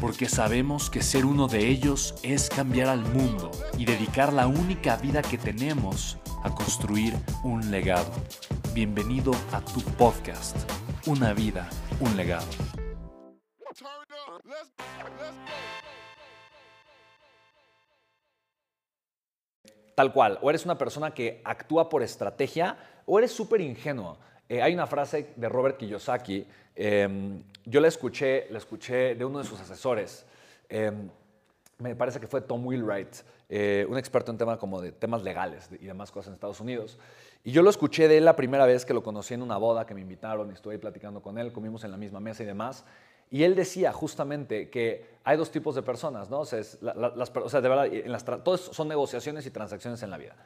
porque sabemos que ser uno de ellos es cambiar al mundo y dedicar la única vida que tenemos a construir un legado. Bienvenido a tu podcast, Una vida, un legado. Tal cual, o eres una persona que actúa por estrategia o eres súper ingenuo. Eh, hay una frase de Robert Kiyosaki Em, yo la escuché, la escuché de uno de sus asesores. Em, me parece que fue Tom Wheelwright, eh, un experto en temas como de temas legales y demás cosas en Estados Unidos. Y yo lo escuché de él la primera vez que lo conocí en una boda que me invitaron estuve ahí platicando con él, comimos en la misma mesa y demás. Y él decía justamente que hay dos tipos de personas, ¿no? Sea, las, o sea de verdad, en las, todos son negociaciones y transacciones en la vida.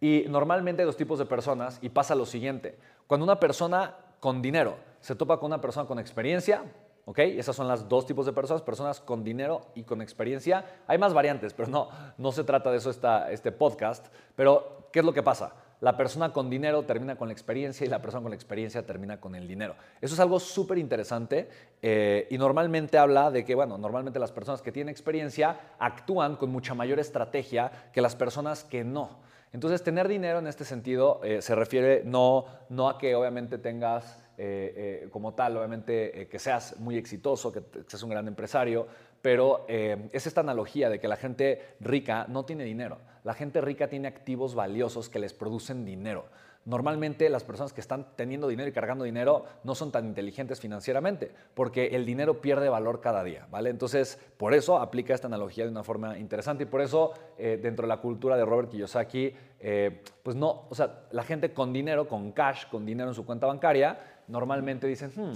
Y normalmente hay dos tipos de personas y pasa lo siguiente. Cuando una persona con dinero se topa con una persona con experiencia, ¿ok? Esas son las dos tipos de personas, personas con dinero y con experiencia. Hay más variantes, pero no, no se trata de eso esta, este podcast. Pero, ¿qué es lo que pasa? La persona con dinero termina con la experiencia y la persona con la experiencia termina con el dinero. Eso es algo súper interesante eh, y normalmente habla de que, bueno, normalmente las personas que tienen experiencia actúan con mucha mayor estrategia que las personas que no. Entonces, tener dinero en este sentido eh, se refiere no, no a que obviamente tengas eh, eh, como tal, obviamente que seas muy exitoso, que, seas un gran empresario, pero es esta analogía de que la gente rica no tiene dinero. La gente rica tiene activos valiosos que les producen dinero. Normalmente las personas que están teniendo dinero y cargando dinero no son tan inteligentes financieramente, porque el dinero pierde valor cada día, ¿vale? Entonces, por eso aplica esta analogía de una forma interesante y por eso eh, dentro de la cultura de Robert Kiyosaki, eh, pues no, o sea, la gente con dinero, con cash, con dinero en su cuenta bancaria, normalmente dicen, hmm,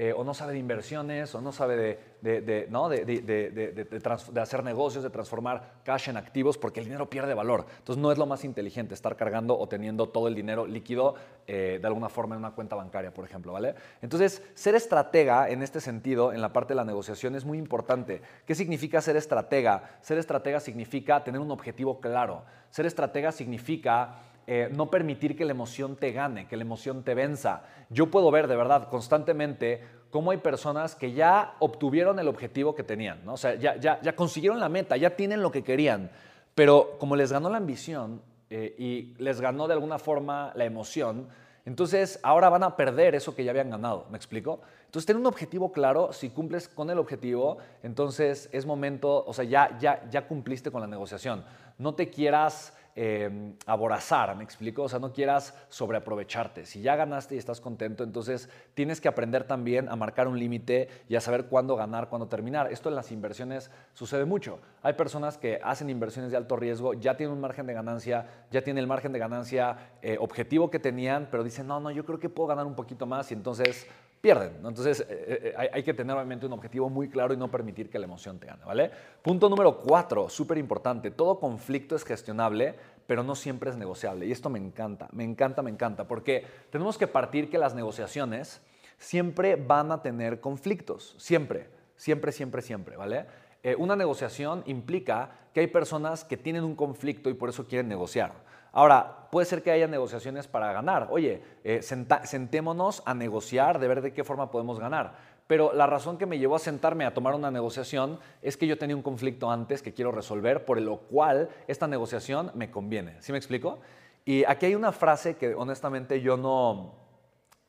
eh, o no sabe de inversiones, o no sabe de, ¿no? de, hacer negocios, de transformar cash en activos, porque el dinero pierde valor. Entonces no es lo más inteligente estar cargando o teniendo todo el dinero líquido eh, de alguna forma en una cuenta bancaria, por ejemplo. ¿vale? Entonces, ser estratega en este sentido, en la parte de la negociación, es muy importante. ¿Qué significa ser estratega? Ser estratega significa tener un objetivo claro. Ser estratega significa eh, no permitir que la emoción te gane, que la emoción te venza. Yo puedo ver de verdad constantemente cómo hay personas que ya obtuvieron el objetivo que tenían, ¿no? o sea, ya, ya, ya, consiguieron la meta, ya tienen lo que querían, pero como les ganó la ambición eh, y les ganó de alguna forma la emoción, entonces ahora van a perder eso que ya habían ganado, ¿me explico? Entonces, tener un objetivo claro, si cumples con el objetivo, entonces es momento, o sea, ya, ya, ya cumpliste con la negociación. No te quieras eh, aborazar, ¿me explico? O sea, no quieras sobreaprovecharte. Si ya ganaste y estás contento, entonces tienes que aprender también a marcar un límite y a saber cuándo ganar, cuándo terminar. Esto en las inversiones sucede mucho. Hay personas que hacen inversiones de alto riesgo, ya tienen un margen de ganancia, ya tienen el margen de ganancia eh, objetivo que tenían, pero dicen, no, no, yo creo que puedo ganar un poquito más y entonces pierden. Entonces eh, eh, hay, que tener obviamente un objetivo muy claro y no permitir que la emoción te gane. ¿vale? Punto número cuatro, súper importante. Todo conflicto es gestionable, pero no siempre es negociable. Y esto me encanta, me encanta, me encanta, porque tenemos que partir que las negociaciones siempre van a tener conflictos. Siempre, siempre, siempre, siempre. ¿vale? Eh, una negociación implica que hay personas que tienen un conflicto y por eso quieren negociar. Ahora, puede ser que haya negociaciones para ganar. Oye, eh, sentémonos a negociar, de ver de qué forma podemos ganar. Pero la razón que me llevó a sentarme a tomar una negociación es que yo tenía un conflicto antes que quiero resolver, por lo cual esta negociación me conviene. ¿Sí me explico? Y aquí hay una frase que honestamente yo no,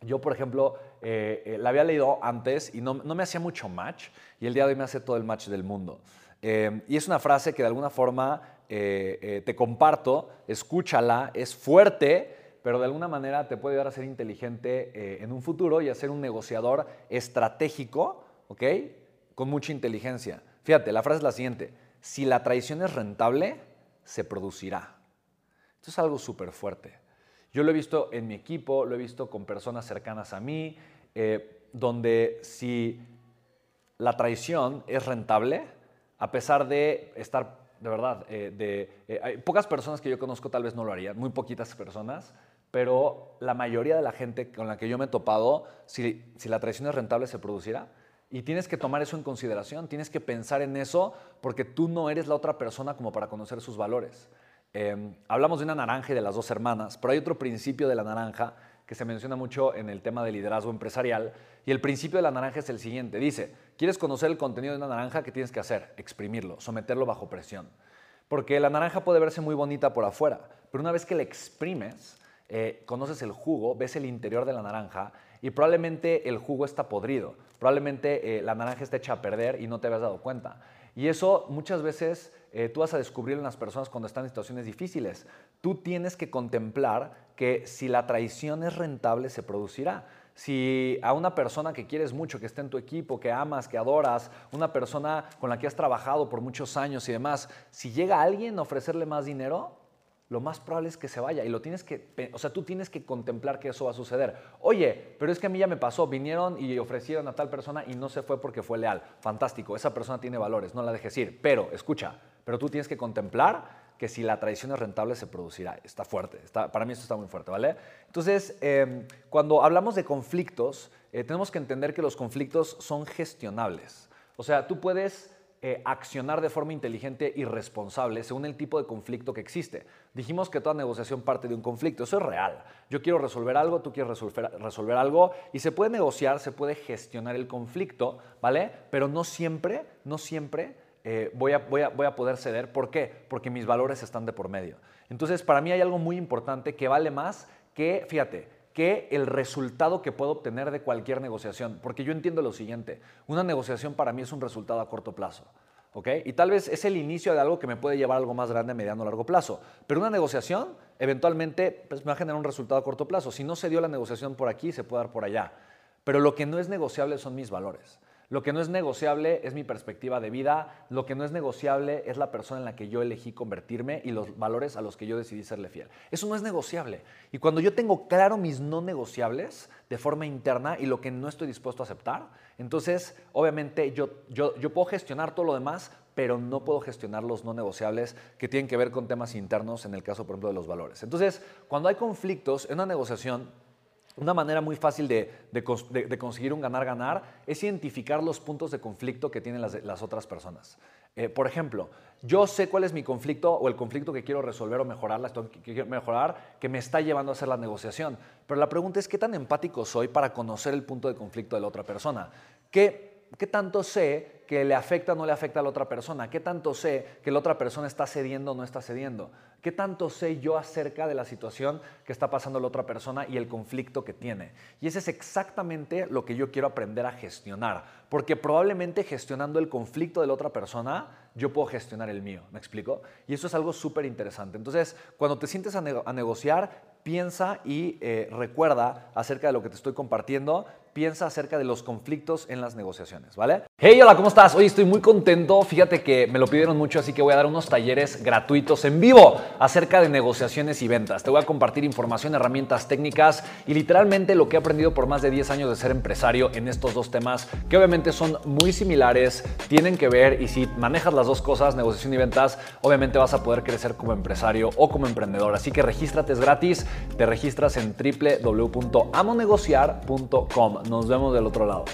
yo por ejemplo, eh, eh, la había leído antes y no, no, me hacía mucho match y el día de hoy me hace todo el match del mundo. y es una frase que de alguna forma eh, eh, te comparto, escúchala, es fuerte, pero de alguna manera te puede ayudar a ser inteligente eh, en un futuro y a ser un negociador estratégico, ¿ok? Con mucha inteligencia. Fíjate, la frase es la siguiente, si la traición es rentable, se producirá. Esto es algo súper fuerte. Yo lo he visto en mi equipo, lo he visto con personas cercanas a mí, donde si la traición es rentable, a pesar de estar, de verdad, eh, de, eh, hay pocas personas que yo conozco tal vez no lo harían, muy poquitas personas, pero la mayoría de la gente con la que yo me he topado, si, la traición es rentable, se producirá. Y tienes que tomar eso en consideración, tienes que pensar en eso porque tú no eres la otra persona como para conocer sus valores. Em, hablamos de una naranja y de las dos hermanas, pero hay otro principio de la naranja que se menciona mucho en el tema de liderazgo empresarial. Y el principio de la naranja es el siguiente. Dice, ¿quieres conocer el contenido de una naranja? ¿Qué tienes que hacer? Exprimirlo, someterlo bajo presión. Porque la naranja puede verse muy bonita por afuera, pero una vez que la exprimes, eh, conoces el jugo, ves el interior de la naranja y probablemente el jugo está podrido, probablemente eh, la naranja está hecha a perder y no te habías dado cuenta. Y eso muchas veces eh, tú vas a descubrir en las personas cuando están en situaciones difíciles. Tú tienes que contemplar que si la traición es rentable, se producirá. Si a una persona que quieres mucho, que está en tu equipo, que amas, que adoras, una persona con la que has trabajado por muchos años y demás, si llega alguien a ofrecerle más dinero, lo más probable es que se vaya y lo tienes que, o sea, tú tienes que contemplar que eso va a suceder. Oye, pero es que a mí ya me pasó, vinieron y ofrecieron a tal persona y no se fue porque fue leal. Fantástico, esa persona tiene valores, no la dejes ir. Pero, escucha, pero tú tienes que contemplar que si la traición es rentable se producirá. Está fuerte, está, para mí esto está muy fuerte, ¿vale? Entonces, em, cuando hablamos de conflictos, eh, tenemos que entender que los conflictos son gestionables. O sea, tú puedes eh, accionar de forma inteligente y responsable según el tipo de conflicto que existe. Dijimos que toda negociación parte de un conflicto, eso es real. Yo quiero resolver algo, tú quieres resolver, resolver algo y se puede negociar, se puede gestionar el conflicto, ¿vale? Pero no siempre, no siempre eh, voy, a, voy, voy a poder ceder. ¿Por qué? Porque mis valores están de por medio. Entonces, para mí hay algo muy importante que vale más que, fíjate, que el resultado que puedo obtener de cualquier negociación. Porque yo entiendo lo siguiente, una negociación para mí es un resultado a corto plazo. ¿ok? Y tal vez es el inicio de algo que me puede llevar a algo más grande a mediano o largo plazo. Pero una negociación eventualmente pues, me va a generar un resultado a corto plazo. Si no se dio la negociación por aquí, se puede dar por allá. Pero lo que no es negociable son mis valores. Lo que no es negociable es mi perspectiva de vida, lo que no es negociable es la persona en la que yo elegí convertirme y los valores a los que yo decidí serle fiel. Eso no es negociable. Y cuando yo tengo claro mis no negociables de forma interna y lo que no estoy dispuesto a aceptar, entonces obviamente yo, yo, yo puedo gestionar todo lo demás, pero no puedo gestionar los no negociables que tienen que ver con temas internos, en el caso, por ejemplo, de los valores. Entonces, cuando hay conflictos en una negociación, una manera muy fácil de, conseguir un ganar-ganar es identificar los puntos de conflicto que tienen las, otras personas. Eh, por ejemplo, yo sé cuál es mi conflicto o el conflicto que quiero resolver o mejorar, que quiero mejorar, que me está llevando a hacer la negociación. Pero la pregunta es, ¿qué tan empático soy para conocer el punto de conflicto de la otra persona? ¿Qué, qué tanto sé que le afecta o no le afecta a la otra persona? ¿Qué tanto sé que la otra persona está cediendo o no está cediendo? ¿Qué tanto sé yo acerca de la situación que está pasando la otra persona y el conflicto que tiene? Y ese es exactamente lo que yo quiero aprender a gestionar, porque probablemente gestionando el conflicto de la otra persona, yo puedo gestionar el mío, ¿me explico? Y eso es algo súper interesante. Entonces, cuando te sientes a, negociar, piensa y eh, recuerda acerca de lo que te estoy compartiendo, piensa acerca de los conflictos en las negociaciones, ¿vale? Hey, hola, ¿cómo estás? Hoy estoy muy contento. Fíjate que me lo pidieron mucho, así que voy a dar unos talleres gratuitos en vivo acerca de negociaciones y ventas. Te voy a compartir información, herramientas técnicas y literalmente lo que he aprendido por más de 10 años de ser empresario en estos dos temas que obviamente son muy similares, tienen que ver y si manejas las dos cosas, negociación y ventas, obviamente vas a poder crecer como empresario o como emprendedor. Así que regístrate, es gratis. Te registras en www.amonegociar.com. Nos vemos del otro lado.